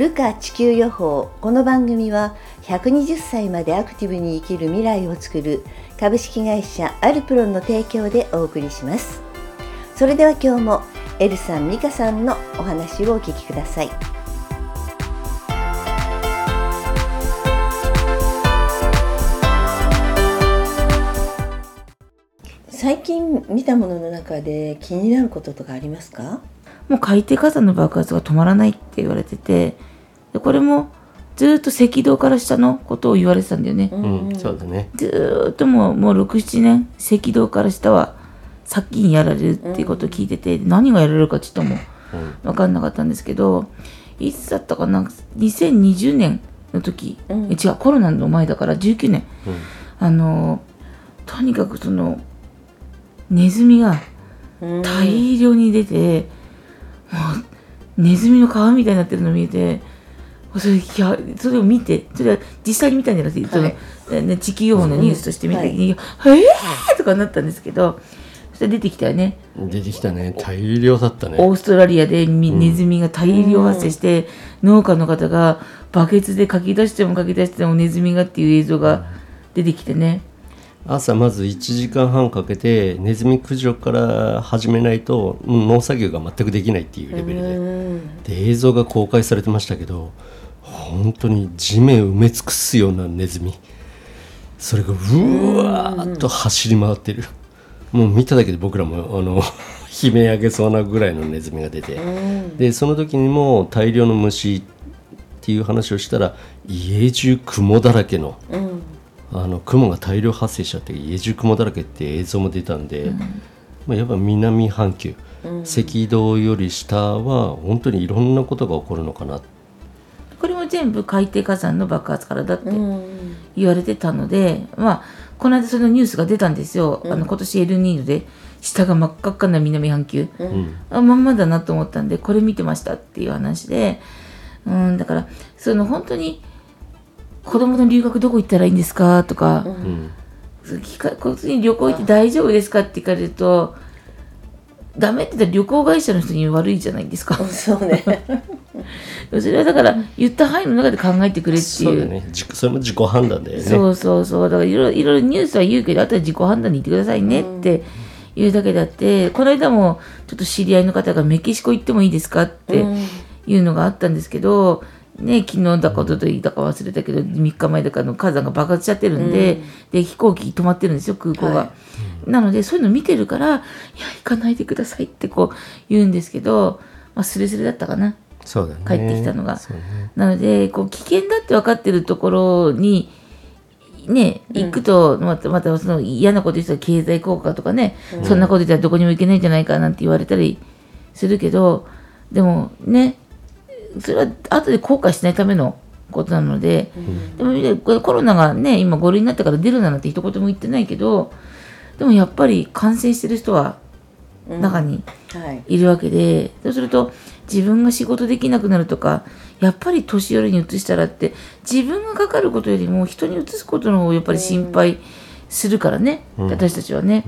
ルカ地球予報。この番組は120歳までアクティブに生きる未来を作る株式会社アルプロンの提供でお送りします。それでは今日もエルさんミカさんのお話をお聞きください。最近見たものの中で気になることとかありますか？もう海底火山の爆発が止まらないって言われててでこれもずっと赤道から下のことを言われてたんだよね。うん、そうだね。ずっともうもう67年赤道から下は殺菌やられるっていうことを聞いてて、うん、何がやられるかちょっとも分かんなかったんですけどいつだったかな？2020年の時、うん、違うコロナの前だから19年、あのとにかくそのネズミが大量に出て。もうネズミの皮みたいになってるの見えてそれそれを見てそれは実際に見たんじゃなくて、はい、そのね、地球予報のニュースとして見た時に「はい、えー!」とかなったんですけどそしたら出てきたよね。出てきたね。大量だったね。オーストラリアでネズミが大量発生して、うん、農家の方がバケツでかき出してもかき出してもネズミがっていう映像が出てきてね、朝まず1時間半かけてネズミ駆除から始めないと農作業が全くできないっていうレベルで。で映像が公開されてましたけど本当に地面を埋め尽くすようなネズミ。それがうわーっと走り回ってる。もう見ただけで僕らもあの 悲鳴上げそうなぐらいのネズミが出て。でその時にも大量の虫っていう話をしたら家中雲だらけの。うん。あの雲が大量発生しちゃって家中雲だらけって映像も出たんで、うん、まあ、やっぱ南半球、うん、赤道より下は本当にいろんなことが起こるのかなこれも全部海底火山の爆発からだって言われてたので、うん、まあこの間そのニュースが出たんですよ、あの今年エルニーニョで下が真っ赤っかな南半球、うん、あまんまだなと思ったんでこれ見てましたっていう話で、うん、だからその本当に子供の留学どこ行ったらいいんですかとか、うん、聞かこっちに旅行行って大丈夫ですかって聞かれるとダメって言ったら旅行会社の人に悪いじゃないですか。そうね。それはだから言った範囲の中で考えてくれっていう。そうね。それも自己判断だよね。そうそうそう。だからいろいろニュースは言うけど、あとは自己判断に言ってくださいねって言うだけだって、この間もちょっと知り合いの方がメキシコ行ってもいいですかっていうのがあったんですけど、ね、昨日だかおとといだか忘れたけど、3日前だかの火山が爆発しちゃってるんで、うん、で、飛行機止まってるんですよ、空港が。はい、なので、そういうの見てるから、いや、行かないでくださいってこう言うんですけど、まあ、スレスレだったかな。そうだね。帰ってきたのが。ね、なので、こう、危険だって分かってるところに、ね、行くと、また、またその嫌なこと言ったら経済効果とかね、うん、そんなこと言ったらどこにも行けないんじゃないかなんて言われたりするけど、でもね、それは後で後悔しないためのことなので、うん、でもコロナがね今5類になってから出るなんて一言も言ってないけどでもやっぱり感染してる人は中にい。るわけで、うんはい、そうすると自分が仕事できなくなるとかやっぱり年寄りにうつしたらって自分がかかることよりも人にうつすことの方をやっぱり心配するからね、うん、私たちはね、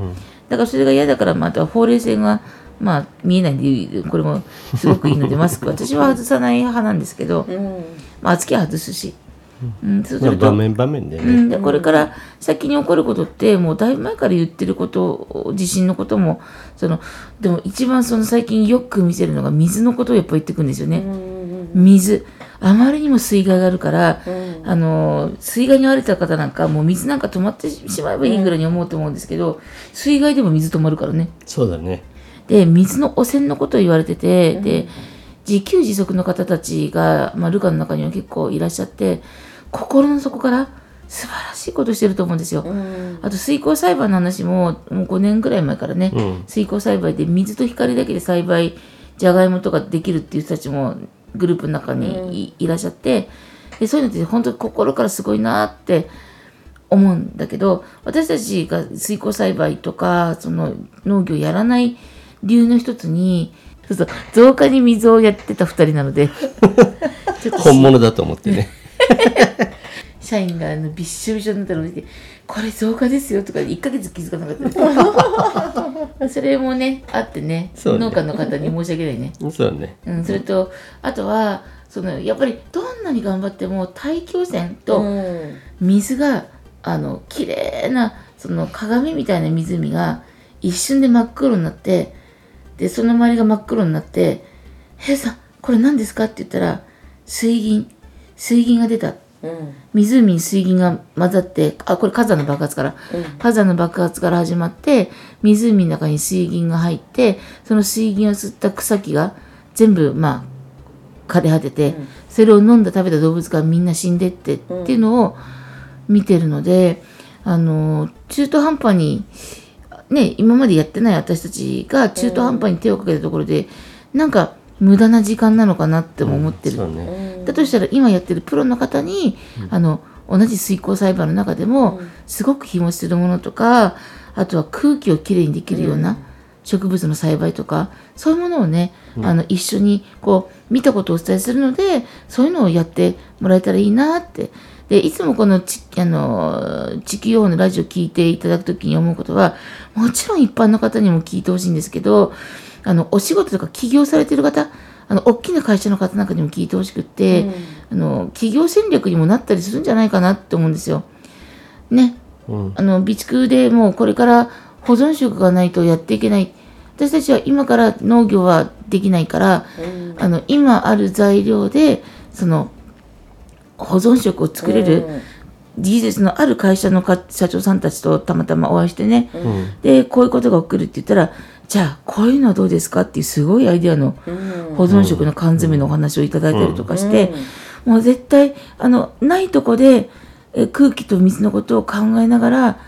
だからそれが嫌だからまた法令性がまあ見えないんでこれもすごくいいのでマスク。私は外さない派なんですけど、うん、まあ暑は外すし。うん、そうすると場面場面でね、うん、でこれから先に起こることってもうだいぶ前から言ってること地震のこともそのでも一番その最近よく見せるのが水のことをやっぱ言ってくんですよね、水。あまりにも水害があるから、うん、あの水害に遭われた方なんかもう水なんか止まってしまえばいいぐらいに思うと思うんですけど、水害でも水止まるからね。そうだねで水の汚染のことを言われてて、で自給自足の方たちが、まあ、ルカの中には結構いらっしゃって心の底から素晴らしいことしてると思うんですよ。うん、あと水耕栽培の話ももう5年ぐらい前からね、うん、水耕栽培で水と光だけで栽培じゃがいもとかできるっていう人たちもグループの中にい,、らっしゃってでそういうのって本当に心からすごいなって思うんだけど私たちが水耕栽培とかその農業やらない理由の一つにそうそう増加に水をやってた2人なので 本物だと思ってね。社員があのびっしょびしょになったのを見て「これ増加ですよ」とか1ヶ月気づかなかった。それもねあってね、ね、農家の方に申し訳ないね。そうね、うん、それとあとはそのやっぱりどんなに頑張っても大気汚染と水があの綺麗なその鏡みたいな湖が一瞬で真っ黒になってでその周りが真っ黒になって「平さんこれ何ですか?」って言ったら「水銀。水銀が出た」うん、湖に水銀が混ざってあこれ火山の爆発から、うん、火山の爆発から始まって湖の中に水銀が入ってその水銀を吸った草木が全部まあ枯れ果てて、うん、それを飲んだ食べた動物がみんな死んでってっていうのを見てるので、あの中途半端にね今までやってない私たちが中途半端に手をかけたところで、うん、なんか無駄な時間なのかなっても思ってる、うんね、だとしたら今やってるプロの方に、うん、あの同じ水耕栽培の中でも、すごく日持ちするものとかあとは空気をきれいにできるような植物の栽培とかそういうものをね、あの一緒にこう見たことをお伝えするのでそういうのをやってもらえたらいいなってでいつもこのちあの地球用のラジオ聞いていただくときに思うことはもちろん一般の方にも聞いてほしいんですけどあのお仕事とか起業されてる方あの大きな会社の方なんかにも聞いてほしくって、うん、あの企業戦略にもなったりするんじゃないかなって思うんですよ。ね、うん、あの備蓄でもうこれから保存食がないとやっていけない。私たちは今から農業はできないから、うん、あの今ある材料でその保存食を作れる技術のある会社の社長さんたちとたまたまお会いしてね、うん、でこういうことが起きるって言ったらじゃあこういうのはどうですかっていうすごいアイデアの保存食の缶詰のお話をいただいたりとかして、もう絶対あのないとこでえ空気と水のことを考えながら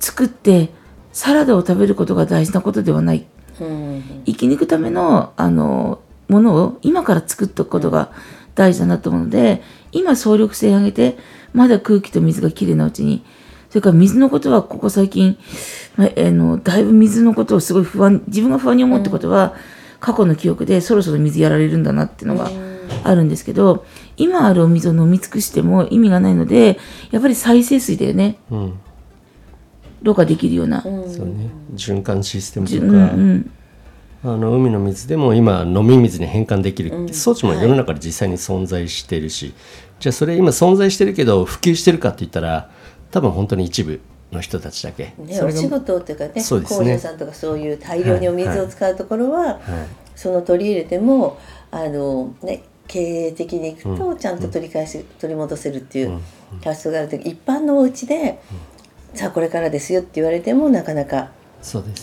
作ってサラダを食べることが大事なことではない、生き抜くためのあのものを今から作っておくことが大事だなと思うので今総力性上げてまだ空気と水がきれいなうちにそれから水のことはここ最近、まあ、あのだいぶ水のことをすごい不安自分が不安に思ったことは、過去の記憶でそろそろ水やられるんだなっていうのがあるんですけど、今あるお水を飲み尽くしても意味がないのでやっぱり再生水だよね、うん、ろ過できるような、そうね。循環システムとか、うんうんあの海の水でも今飲み水に変換できる装置も世の中で実際に存在してるし、じゃあそれ今存在してるけど普及してるかって言ったら多分本当に一部の人たちだけ、ね、お仕事っていうかねね。工場さんとかそういう大量にお水を使うところは、はい。はい、その取り入れてもあの、ね、経営的にいくとちゃんと取り返し、うん、取り戻せるっていう発想があると一般のお家で、うん、さあこれからですよって言われてもなかなか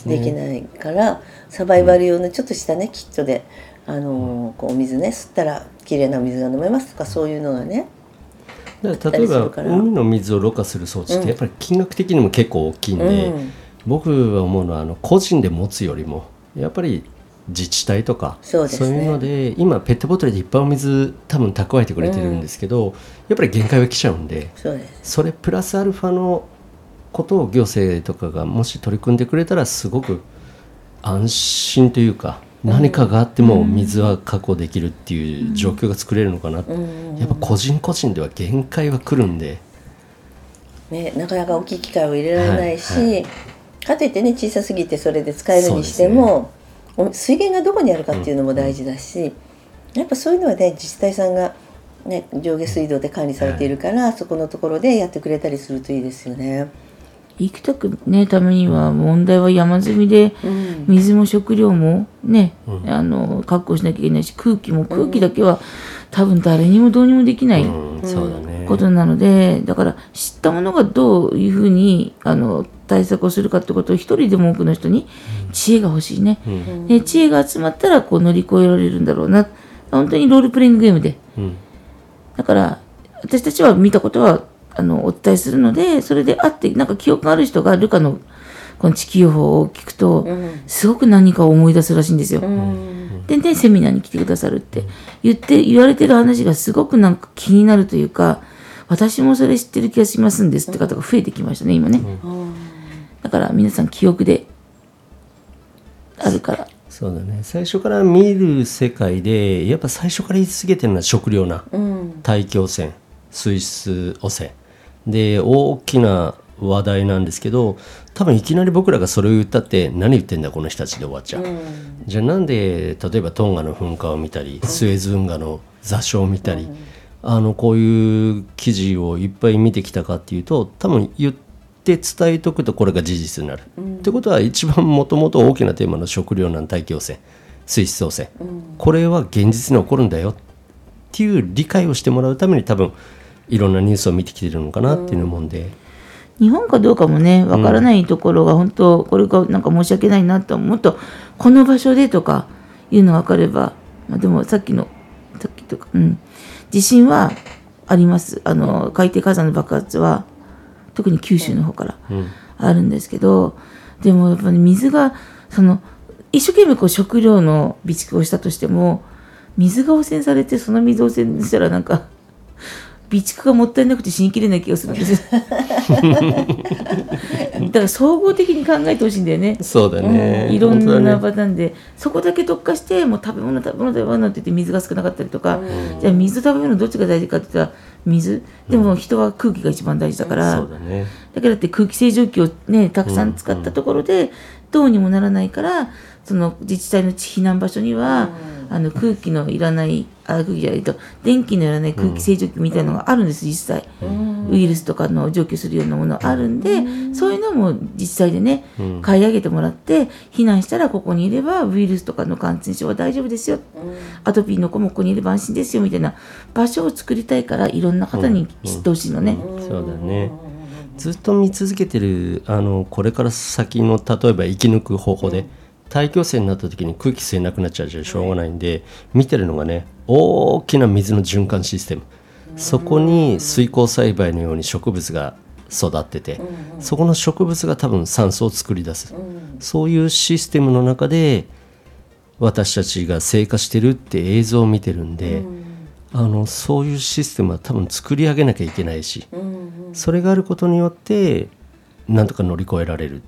できないから、ね、サバイバル用のちょっとしたねキットであのこうお水ね吸ったら綺麗な水が飲めますとかそういうのがね例えば海の水をろ過する装置ってやっぱり金額的にも結構大きいんで、うん、僕は思うのはあの個人で持つよりもやっぱり自治体とかそう、ね,、いうので今ペットボトルでいっぱいお水多分蓄えてくれてるんですけど、うん、やっぱり限界は来ちゃうんでそれプラスアルファのことを行政とかがもし取り組んでくれたらすごく安心というか何かがあっても水は確保できるっていう状況が作れるのかな、やっぱ個人個人では限界は来るんで、ね、なかなか大きい機械を入れられないし、はいはい、かといってね小さすぎてそれで使えるにしても、ね、水源がどこにあるかっていうのも大事だし、やっぱそういうのはね自治体さんが、ね、上下水道で管理されているから、はい、そこのところでやってくれたりするといいですよね。生きてくねためには問題は山積みで、水も食料もね、うん、あの確保しなきゃいけないし空気も空気だけは、多分誰にもどうにもできない、ことなのでだから知ったものがどういうふうにあの対策をするかってことを一人でも多くの人に知恵が欲しいね、うん、で知恵が集まったらこう乗り越えられるんだろうな。本当にロールプレイングゲームで、うん、だから私たちは見たことはあのお伝えするのでそれであってなんか記憶がある人がルカのこの地球法を聞くと、すごく何かを思い出すらしいんですよ。でねセミナーに来てくださるって。言って言われてる話がすごくなんか気になるというか私もそれ知ってる気がしますんですって方が増えてきましたね今ね、だから皆さん記憶であるから。そうだね。最初から見る世界でやっぱ最初から言い続けてるのは食料な、大気汚染水質汚染で大きな話題なんですけど多分いきなり僕らがそれを言ったって何言ってんだこの人たちで終わっちゃう、うん、じゃあなんで例えばトンガの噴火を見たりスエズ運河の座礁を見たり、うん、あのこういう記事をいっぱい見てきたかっていうと多分言って伝えとくとこれが事実になる。うん、ってことは一番もともと大きなテーマの食糧難大気汚染水質汚染、これは現実に起こるんだよっていう理解をしてもらうために多分いろんなニュースを見てきてるのかなっていうのもんで。日本かどうかもねわからないところが本当これがなんか申し訳ないなともっとこの場所でとかいうの分かれば、まあ、でもさっきのさっきとか、うん、地震はあります。あの海底火山の爆発は特に九州の方からあるんですけど、うん、でもやっぱり水がその一生懸命こう食料の備蓄をしたとしても水が汚染されてその水を汚染したらなんか備蓄がもったいなくて死にきれない気がするんですよ。だから総合的に考えてほしいんだよね。そうだね、うん、いろんなパターンで、ね、そこだけ特化してもう食べ物食べ物食べ物って言って水が少なかったりとか、うん、じゃあ水と食べ物どっちが大事かって言ったら水。でも人は空気が一番大事だから、うん、だね、だからって空気清浄機をねたくさん使ったところでどうにもならないからその自治体の避難場所には、あの空気のいらないあ空気じゃないと電気のいらない空気清浄機みたいなのがあるんです実際、ウイルスとかの除去するようなものあるんで、そういうのも実際でね、買い上げてもらって避難したらここにいればウイルスとかの感染症は大丈夫ですよ、アトピーの子もここにいれば安心ですよみたいな場所を作りたいからいろんな方に知ってほしいのね。そうだね。ずっと見続けてるあのこれから先の例えば生き抜く方法で、大気汚染になった時に空気吸えなくなっちゃうじゃしょうがないんで見てるのがね大きな水の循環システム。そこに水耕栽培のように植物が育っててそこの植物が多分酸素を作り出す。そういうシステムの中で私たちが生活してるって映像を見てるんであのそういうシステムは多分作り上げなきゃいけないしそれがあることによってなんとか乗り越えられる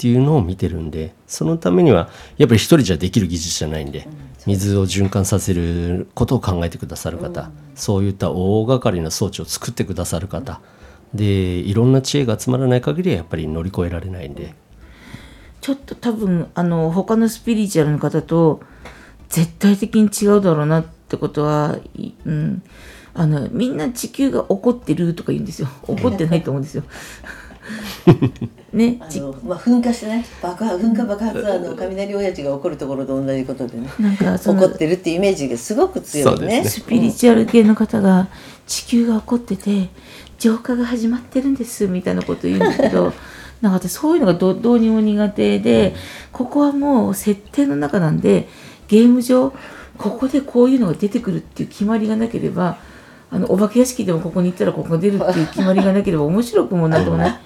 っていうのを見てるんでそのためにはやっぱり一人じゃできる技術じゃないんで水を循環させることを考えてくださる方そういった大掛かりな装置を作ってくださる方でいろんな知恵が集まらない限りはやっぱり乗り越えられないんで。ちょっと多分あの他のスピリチュアルの方と絶対的に違うだろうなってことは、うん、あのみんな地球が怒ってるとか言うんですよ。怒ってないと思うんですよ。ね、あのまあ、噴火してね爆発噴火爆発はあの雷親父が起こるところと同じことでねなんか起こってるっていうイメージがすごく強いね、ね、スピリチュアル系の方が地球が起こってて浄化が始まってるんですみたいなこと言うんですけど なんか私そういうのがどどうにも苦手でここはもう設定の中なんでゲーム上ここでこういうのが出てくるっていう決まりがなければあのお化け屋敷でもここに行ったらここが出るっていう決まりがなければ面白くもなんともない、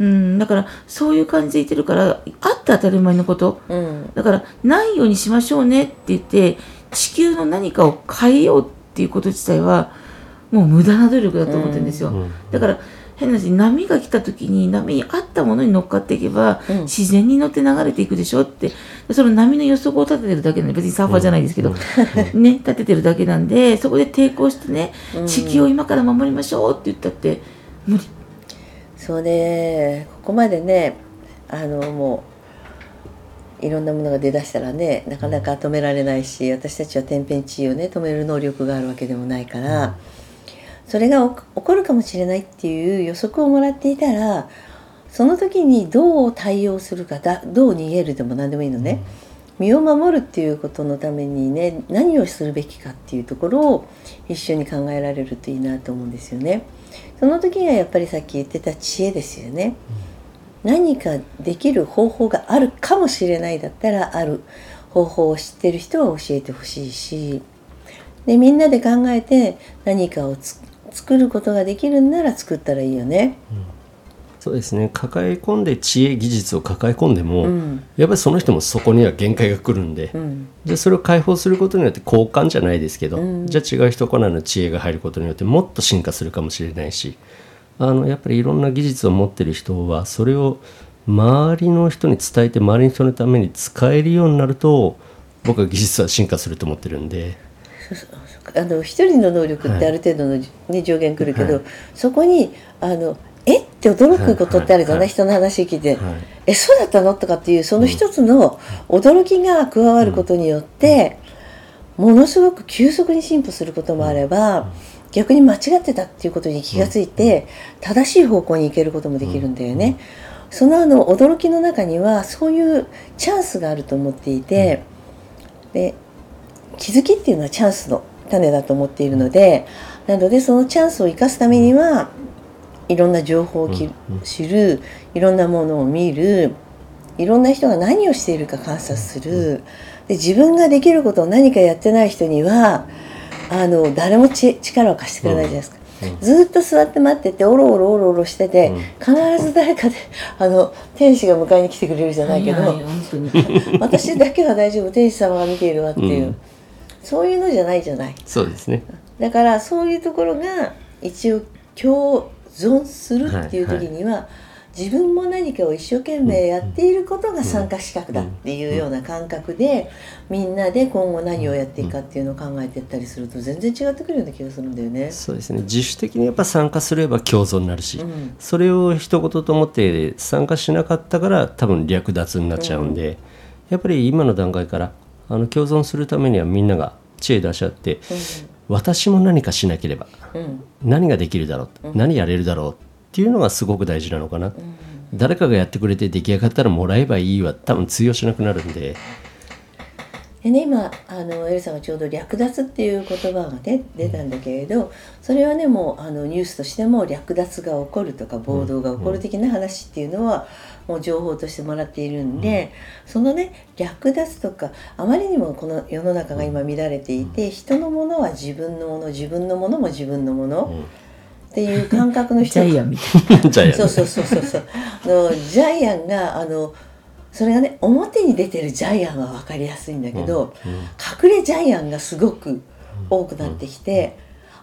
うん、だからそういう感じで言ってるからあって当たり前のこと、うん、だからないようにしましょうねって言って地球の何かを変えようっていうこと自体はもう無駄な努力だと思ってるんですよ、だから変な話波が来た時に波に合ったものに乗っかっていけば、うん、自然に乗って流れていくでしょって。その波の予測を立ててるだけなんで別にサーファーじゃないですけど、うん、ね立ててるだけなんでそこで抵抗してね、地球を今から守りましょうって言ったって無理。そうね。ここまでねあのもういろんなものが出だしたらねなかなか止められないし私たちは天変地異をね止める能力があるわけでもないから。それが起こるかもしれないっていう予測をもらっていたらその時にどう対応するかだどう逃げるでも何でもいいのね、身を守るっていうことのためにね何をするべきかっていうところを一緒に考えられるといいなと思うんですよね。その時にはやっぱりさっき言ってた知恵ですよね。何かできる方法があるかもしれないだったらある方法を知ってる人は教えてほしいしでみんなで考えて何かを作ることができるんなら作ったらいいよね。うん、そうですね抱え込んで知恵技術を抱え込んでも、うんやっぱりその人もそこには限界が来るんで、うんじゃあそれを解放することによって交換じゃないですけど、うんじゃあ違う人からの知恵が入ることによってもっと進化するかもしれないしあのやっぱりいろんな技術を持ってる人はそれを周りの人に伝えて周りの人のために使えるようになると僕は技術は進化すると思ってるんで。あの一人の能力ってある程度の、ね、上限くるけど、そこにあのえ？って驚くことってあるじゃない、はい。人の話聞いて、はい。えそうだったの？とかっていうその一つの驚きが加わることによって、ものすごく急速に進歩することもあれば、逆に間違ってたっていうことに気がついて、正しい方向に行けることもできるんだよね。そのあの驚きの中にはそういうチャンスがあると思っていて、で気づきっていうのはチャンスの種だと思っているのでなのでそのチャンスを生かすためにはいろんな情報を知るいろんなものを見るいろんな人が何をしているか観察する。で自分ができることを何かやってない人にはあの誰もち力を貸してくれないじゃないですか。うん。ずっと座って待ってておろおろおろおろしてて、うん。必ず誰かであの天使が迎えに来てくれるじゃないけど、私だけは大丈夫天使様が見ているわっていう、うんそういうのじゃないじゃない。そうですね。だからそういうところが一応共存するっていう時には、自分も何かを一生懸命やっていることが参加資格だっていうような感覚でみんなで今後何をやっていくかっていうのを考えていったりすると全然違ってくるような気がするんだよね。そうですね。自主的にやっぱ参加すれば共存になるし、うん。それを一言と思って参加しなかったから多分略奪になっちゃうんで、やっぱり今の段階からあの共存するためにはみんなが知恵出し合って、私も何かしなければ何ができるだろう、何やれるだろうっていうのがすごく大事なのかな、誰かがやってくれて出来上がったらもらえばいいは多分通用しなくなるんででね今あのエルさんがちょうど略奪っていう言葉がね出たんだけれどそれはねもうあのニュースとしても略奪が起こるとか暴動が起こる的な話っていうのはもう情報としてもらっているんで、そのね略奪とかあまりにもこの世の中が今乱れていて人のものは自分のもの自分のものも自分のものっていう感覚の人ジャイアンみたいじゃあやそうそうそうそうそう。あのジャイアンがあのそれがね表に出てるジャイアンは分かりやすいんだけど、隠れジャイアンがすごく多くなってきて、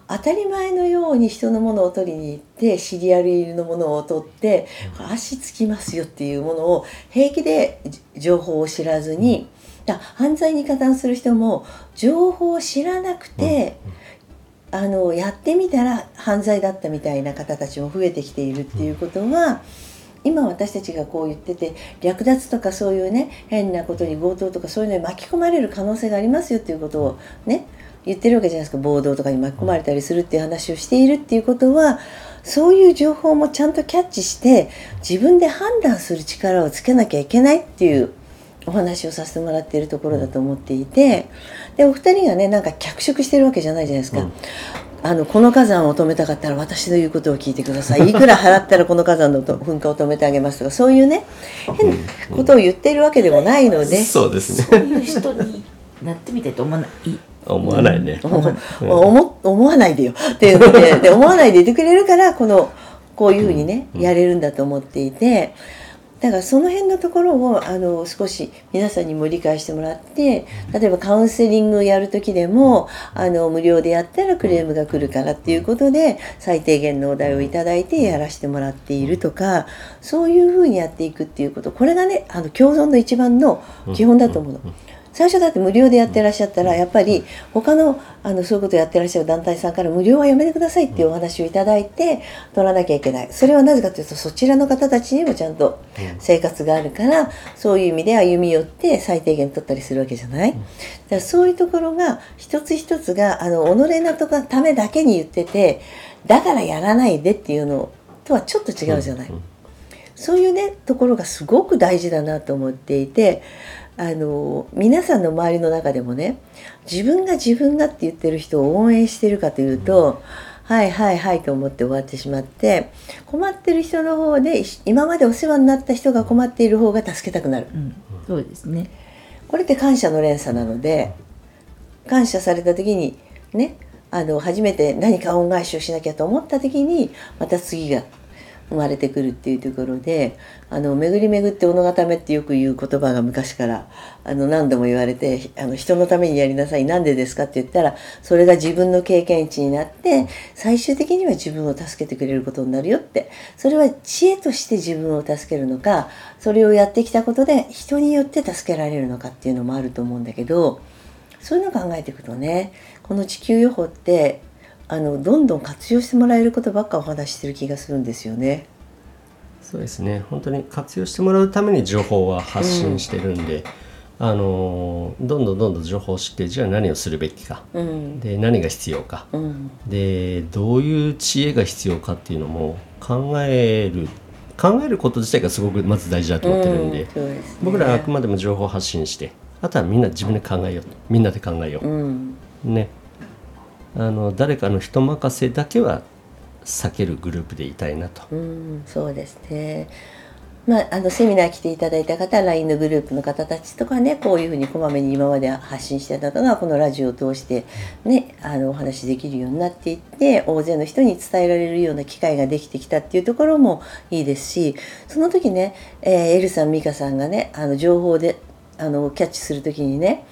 当たり前のように人のものを取りに行ってシリアル入りのものを取って、足つきますよっていうものを平気でじ情報を知らずに、だ犯罪に加担する人も情報を知らなくて、あのやってみたら犯罪だったみたいな方たちも増えてきているっていうことは、今私たちがこう言ってて略奪とかそういうね変なことに強盗とかそういうのに巻き込まれる可能性がありますよっていうことをね言ってるわけじゃないですか暴動とかに巻き込まれたりするっていう話をしているっていうことはそういう情報もちゃんとキャッチして自分で判断する力をつけなきゃいけないっていうお話をさせてもらっているところだと思っていてでお二人がねなんか脚色してるわけじゃないじゃないですか。うんあのこの火山を止めたかったら私の言うことを聞いてください。いくら払ったらこの火山のと噴火を止めてあげますとかそういうね変なことを言っているわけでもないので、そうですそうねいう人になってみたいと思わない？思わないね、思思思わないでよ。っていうのでで思わないでいてくれるからこのこういうふうにねやれるんだと思っていてだからその辺のところをあの少し皆さんにも理解してもらって例えばカウンセリングをやる時でもあの無料でやったらクレームが来るからっていうことで最低限のお題をいただいてやらせてもらっているとかそういうふうにやっていくっていうこと。これがねあの共存の一番の基本だと思うの。最初だって無料でやってらっしゃったらやっぱり他のあのそういうことをやってらっしゃる団体さんから無料はやめてくださいっていうお話をいただいて取らなきゃいけない。それはなぜかというとそちらの方たちにもちゃんと生活があるからそういう意味で歩み寄って最低限取ったりするわけじゃない、だからそういうところが一つ一つがあの己のとかためだけに言っててだからやらないでっていうのとはちょっと違うじゃない？そういうねところがすごく大事だなと思っていてあの皆さんの周りの中でもね自分が自分がって言ってる人を応援してるかというと、はいはいはいと思って終わってしまって困ってる人の方でい今までお世話になった人が困っている方が助けたくなる。うん、そうですね。これって感謝の連鎖なので感謝された時にねあの初めて何か恩返しをしなきゃと思った時にまた次が生まれてくるっていうところであの巡り巡って己がためってよく言う言葉が昔からあの何度も言われてあの人のためにやりなさいなんでですかって言ったらそれが自分の経験値になって最終的には自分を助けてくれることになるよってそれは知恵として自分を助けるのかそれをやってきたことで人によって助けられるのかっていうのもあると思うんだけどそういうのを考えていくとねこの地球予報ってあのどんどん活用してもらえることばっかお話してる気がするんですよね。そうですね。本当に活用してもらうために情報は発信してるんで、うん、あのどんどんどんどん情報を知ってじゃあ何をするべきか、うん、で何が必要か、うん、でどういう知恵が必要かっていうのも考える考えること自体がすごくまず大事だと思ってるんででね、僕らはあくまでも情報発信してあとはみんな自分で考えようみんなで考えよう、ねあの誰かの人任せだけは避けるグループでいたいなと。うんそうですねまあ、あのセミナー来ていただいた方 LINE のグループの方たちとかねこういうふうにこまめに今まで発信してたのがこのラジオを通して、ね、あのお話しできるようになっていって大勢の人に伝えられるような機会ができてきたっていうところもいいですしその時ね、えー、エルさん美香さんがねあの情報であのキャッチする時にね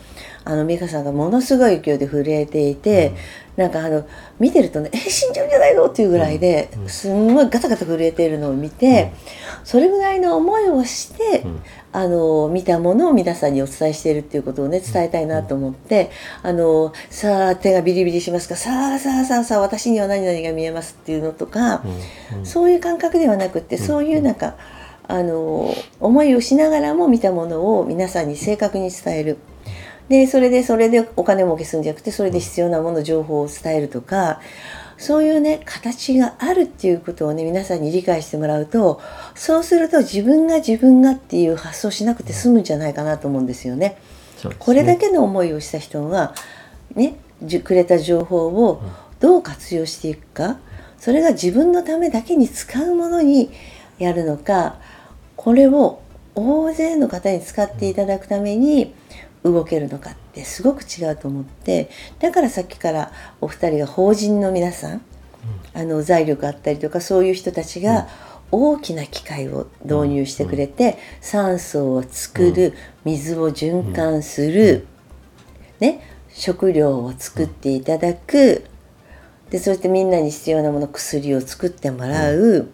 あの美香さんがものすごい勢いで震えていて、うん、なんかあの見てるとね「え死んじゃうんじゃないの?」っていうぐらいですんごいガタガタ震えているのを見て、うん、それぐらいの思いをして、うん、あの見たものを皆さんにお伝えしているっていうことをね伝えたいなと思って「あのさあ手がビリビリしますか？さあさあさあさあ私には何々が見えます」っていうのとか、そういう感覚ではなくってそういうなんか。あの思いをしながらも見たものを皆さんに正確に伝えるでそれでそれでお金儲けするんじゃなくてそれで必要なもの情報を伝えるとかそういうね形があるっていうことをね皆さんに理解してもらうとそうすると自分が自分がっていう発想しなくて済むんじゃないかなと思うんですよね。ね。これだけの思いをした人がねくれた情報をどう活用していくかそれが自分のためだけに使うものにやるのかこれを大勢の方に使っていただくために動けるのかってすごく違うと思ってだからさっきからお二人が法人の皆さん、あの財力あったりとかそういう人たちが大きな機械を導入してくれて、酸素を作る水を循環する、ね、食料を作っていただくでそしてみんなに必要なもの薬を作ってもらう。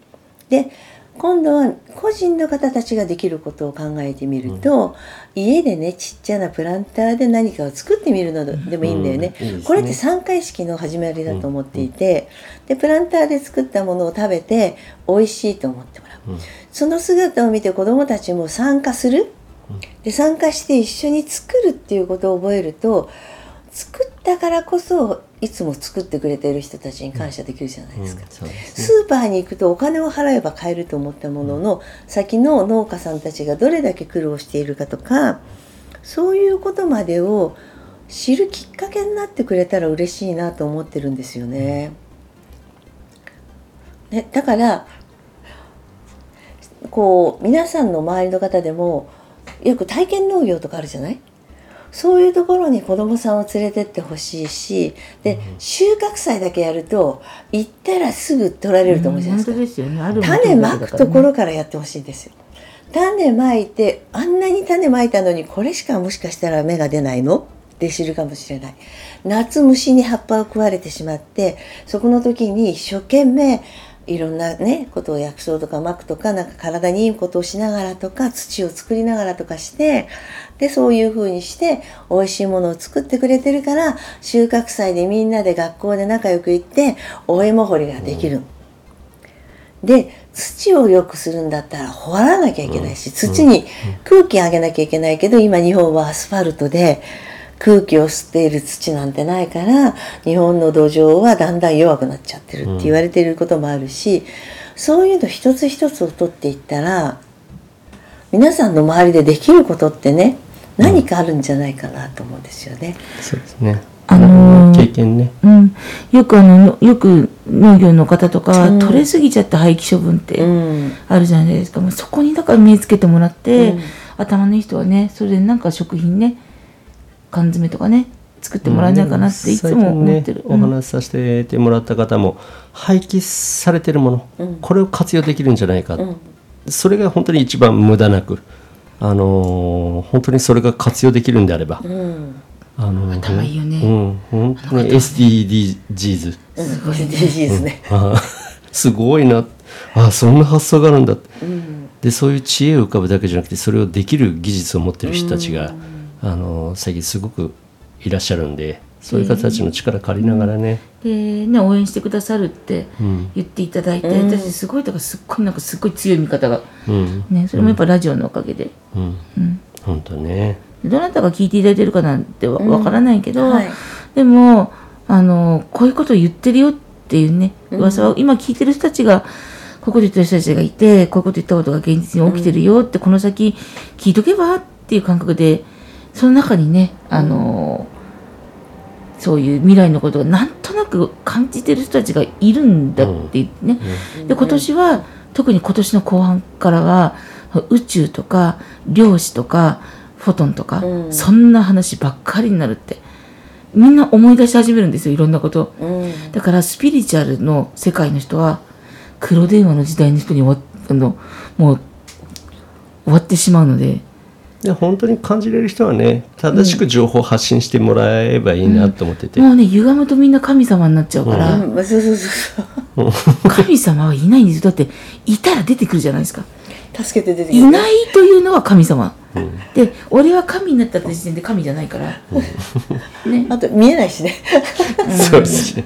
で今度は個人の方たちができることを考えてみると、うん、家でねちっちゃなプランターで何かを作ってみるのでもいいんだよね。うん。いいね、これって3回式の始まりだと思っていて、でプランターで作ったものを食べて美味しいと思ってもらう、その姿を見て子どもたちも参加する。で参加して一緒に作るっていうことを覚えると作ったからこそいつも作ってくれている人たちに感謝できるじゃないですか、うんうんすね、スーパーに行くとお金を払えば買えると思ったものの、先の農家さんたちがどれだけ苦労しているかとかそういうことまでを知るきっかけになってくれたら嬉しいなと思ってるんですよね。ねだからこう皆さんの周りの方でもよく体験農業とかあるじゃない？そういうところに子供さんを連れてってほしいしで、収穫祭だけやると行ったらすぐ取られると思うじゃないですか、ね、種まくところからやってほしいんですよ。種まいてあんなに種まいたのにこれしかもしかしたら芽が出ないの？って知るかもしれない。夏虫に葉っぱを食われてしまってそこの時に一生懸命いろんなねことを薬草とかまくとかなんか体にいいことをしながらとか土を作りながらとかしてでそういうふうにして美味しいものを作ってくれてるから収穫祭でみんなで学校で仲良く行ってお芋掘りができる。で土を良くするんだったら掘らなきゃいけないし土に空気あげなきゃいけないけど今日本はアスファルトで空気を吸っている土なんてないから日本の土壌はだんだん弱くなっちゃってるって言われていることもあるし、そういうの一つ一つを取っていったら皆さんの周りでできることってね何かあるんじゃないかなと思うんですよね。そうですね。あのー、経験ね、うん、よくあのよく農業の方とか、うん、取れすぎちゃった廃棄処分ってあるじゃないですか、うん、そこにだから目つけてもらって、うん、頭のいい人はねそれでなんか食品ね缶詰とかね作ってもらえないかなっていつも思ってる、ね、お話しさせてもらった方も、廃棄されてるもの、うん、これを活用できるんじゃないか、うん、それが本当に一番無駄なく、あのー、本当にそれが活用できるんであれば、うん、あのー、頭いいよね、うん、本当に SDGs すごい SDGs ね、すごいな。あそんな発想があるんだ、うん、でそういう知恵を浮かぶだけじゃなくてそれをできる技術を持ってる人たちが、あの最近すごくいらっしゃるんでそういう方たちの力借りながらね,、でね応援してくださるって言っていただいて、うん、私すごいだからすっごいなんかすっごい強い味方が、うん、ね、それもやっぱラジオのおかげで、うん。うん、本当ね。どなたが聞いていただいてるかなんてわわからないけど、はい、でもあのこういうことを言ってるよっていうね噂は、今聞いてる人たちがここで言ってる人たちがいてこういうこと言ったことが現実に起きてるよって、この先聞いとけばっていう感覚でその中にねあのそういう未来のことがなんとなく感じてる人たちがいるんだってね、うん、で今年は特に今年の後半からは宇宙とか量子とかフォトンとか、うん、そんな話ばっかりになるってみんな思い出し始めるんですよいろんなこと、うん、だからスピリチュアルの世界の人は黒電話の時代の人にわあのもう終わってしまうのでで本当に感じれる人はね正しく情報を発信してもらえばいいなと思ってて、うん、もうね歪むとみんな神様になっちゃうから、うん、そうそうそう神様はいないんですよ。だっていたら出てくるじゃないですか。助けて出てくる。いないというのは神様、うん、で俺は神になった時点で神じゃないから、ね、あと見えないしね。そうですね。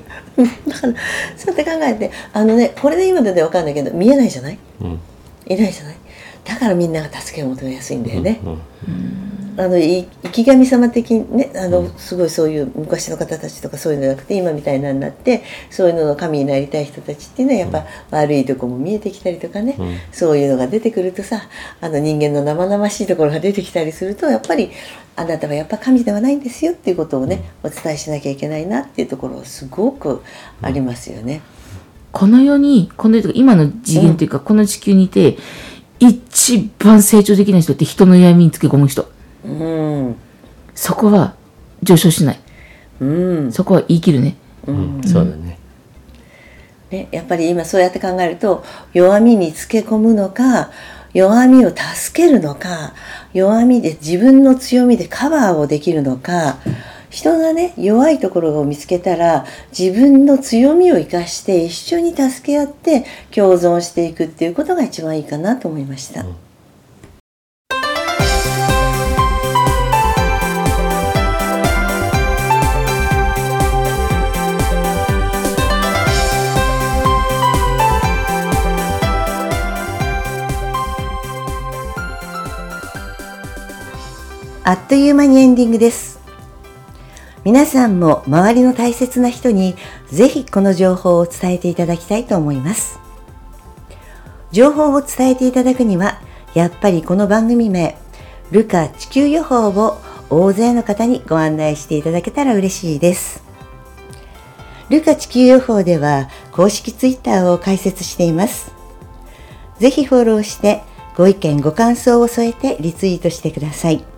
だからそうやって考えてあのねこれで今で分かんないけど見えないじゃない、いないじゃない？だからみんなが助けを求めやすいんだよね。あの生き神様的にねあのすごいそういう昔の方たちとかそういうのじゃなくて今みたいなになってそういうのの神になりたい人たちっていうのはやっぱ悪いとこも見えてきたりとかね、うん、そういうのが出てくるとさあの人間の生々しいところが出てきたりするとやっぱりあなたはやっぱ神ではないんですよっていうことをねお伝えしなきゃいけないなっていうところすごくありますよね。この世にこの世今の次元というか、うん、この地球にいて一番成長できない人って人の闇につけ込む人。うん、そこは上昇しない。うん、そこは言い切るね。うん、そうだね。ね、やっぱり今そうやって考えると弱みにつけ込むのか弱みを助けるのか弱みで自分の強みでカバーをできるのか、人がね弱いところを見つけたら自分の強みを生かして一緒に助け合って共存していくっていうことが一番いいかなと思いました。うんあっという間にエンディングです。皆さんも周りの大切な人にぜひこの情報を伝えていただきたいと思います。情報を伝えていただくには、やっぱりこの番組名、ルカ地球予報を大勢の方にご案内していただけたら嬉しいです。ルカ地球予報では公式ツイッターを開設しています。ぜひフォローしてご意見ご感想を添えてリツイートしてください。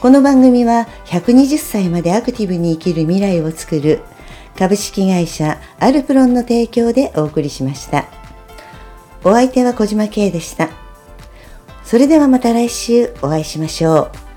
この番組は120歳までアクティブに生きる未来をつくる株式会社アルプロンの提供でお送りしました。お相手は小島慶でした。それではまた来週お会いしましょう。